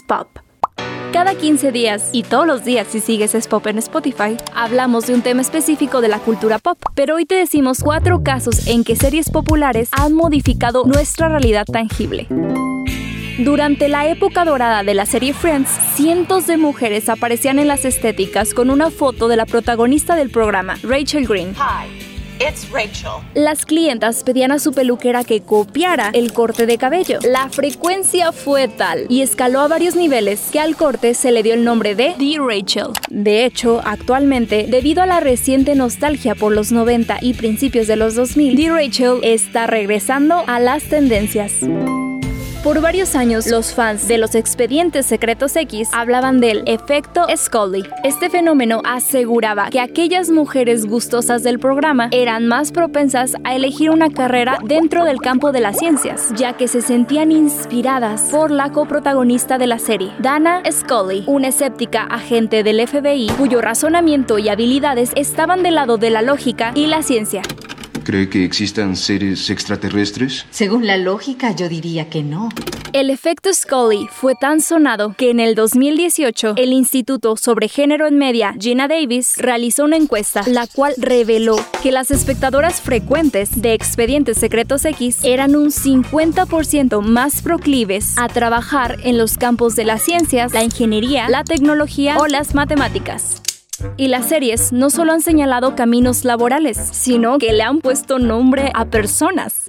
pop. Cada 15 días y todos los días si sigues es pop en Spotify, hablamos de un tema específico de la cultura pop, pero hoy te decimos cuatro casos en que series populares han modificado nuestra realidad tangible. Durante la época dorada de la serie Friends, cientos de mujeres aparecían en las estéticas con una foto de la protagonista del programa, Rachel Green. Las clientas pedían a su peluquera que copiara el corte de cabello. La frecuencia fue tal y escaló a varios niveles que al corte se le dio el nombre de The Rachel. De hecho, actualmente, debido a la reciente nostalgia por los 90 y principios de los 2000, The Rachel está regresando a las tendencias. Por varios años, los fans de los expedientes secretos X hablaban del efecto Scully. Este fenómeno aseguraba que aquellas mujeres gustosas del programa eran más propensas a elegir una carrera dentro del campo de las ciencias, ya que se sentían inspiradas por la coprotagonista de la serie, Dana Scully, una escéptica agente del FBI cuyo razonamiento y habilidades estaban del lado de la lógica y la ciencia. ¿Cree que existan seres extraterrestres? Según la lógica, yo diría que no. El efecto Scully fue tan sonado que en el 2018 el Instituto sobre Género en Media, Gina Davis, realizó una encuesta, la cual reveló que las espectadoras frecuentes de Expedientes Secretos X eran un 50% más proclives a trabajar en los campos de las ciencias, la ingeniería, la tecnología o las matemáticas. Y las series no solo han señalado caminos laborales, sino que le han puesto nombre a personas.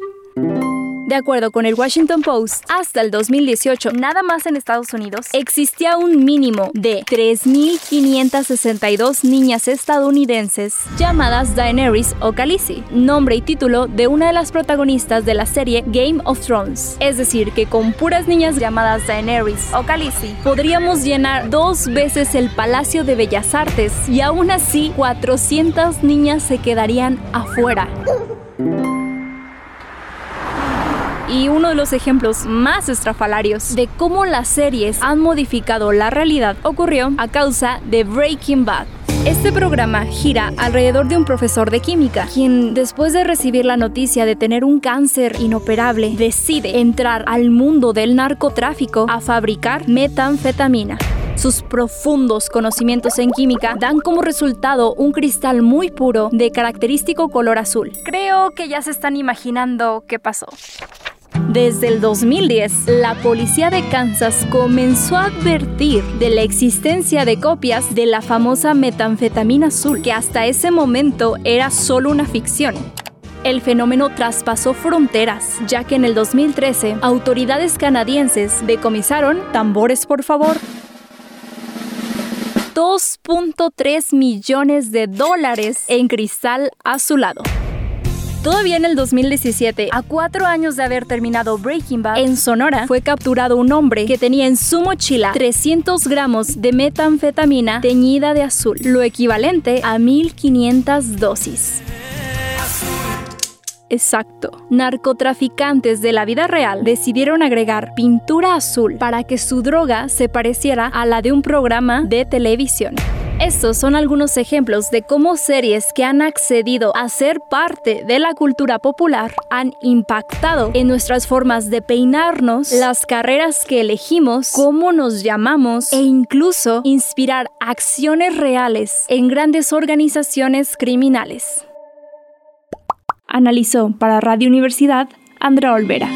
De acuerdo con el Washington Post, hasta el 2018, nada más en Estados Unidos, existía un mínimo de 3.562 niñas estadounidenses llamadas Daenerys o Khaleesi, nombre y título de una de las protagonistas de la serie Game of Thrones. Es decir, que con puras niñas llamadas Daenerys o Khaleesi, podríamos llenar dos veces el Palacio de Bellas Artes y aún así 400 niñas se quedarían afuera. Y uno de los ejemplos más estrafalarios de cómo las series han modificado la realidad ocurrió a causa de Breaking Bad. Este programa gira alrededor de un profesor de química, quien después de recibir la noticia de tener un cáncer inoperable, decide entrar al mundo del narcotráfico a fabricar metanfetamina. Sus profundos conocimientos en química dan como resultado un cristal muy puro de característico color azul. Creo que ya se están imaginando qué pasó. Desde el 2010, la policía de Kansas comenzó a advertir de la existencia de copias de la famosa metanfetamina azul, que hasta ese momento era solo una ficción. El fenómeno traspasó fronteras, ya que en el 2013 autoridades canadienses decomisaron, tambores por favor, 2.3 millones de dólares en cristal azulado. Todavía en el 2017, a cuatro años de haber terminado Breaking Bad, en Sonora fue capturado un hombre que tenía en su mochila 300 gramos de metanfetamina teñida de azul, lo equivalente a 1500 dosis. Exacto. Narcotraficantes de la vida real decidieron agregar pintura azul para que su droga se pareciera a la de un programa de televisión. Estos son algunos ejemplos de cómo series que han accedido a ser parte de la cultura popular han impactado en nuestras formas de peinarnos, las carreras que elegimos, cómo nos llamamos e incluso inspirar acciones reales en grandes organizaciones criminales. Analizó para Radio Universidad Andrea Olvera.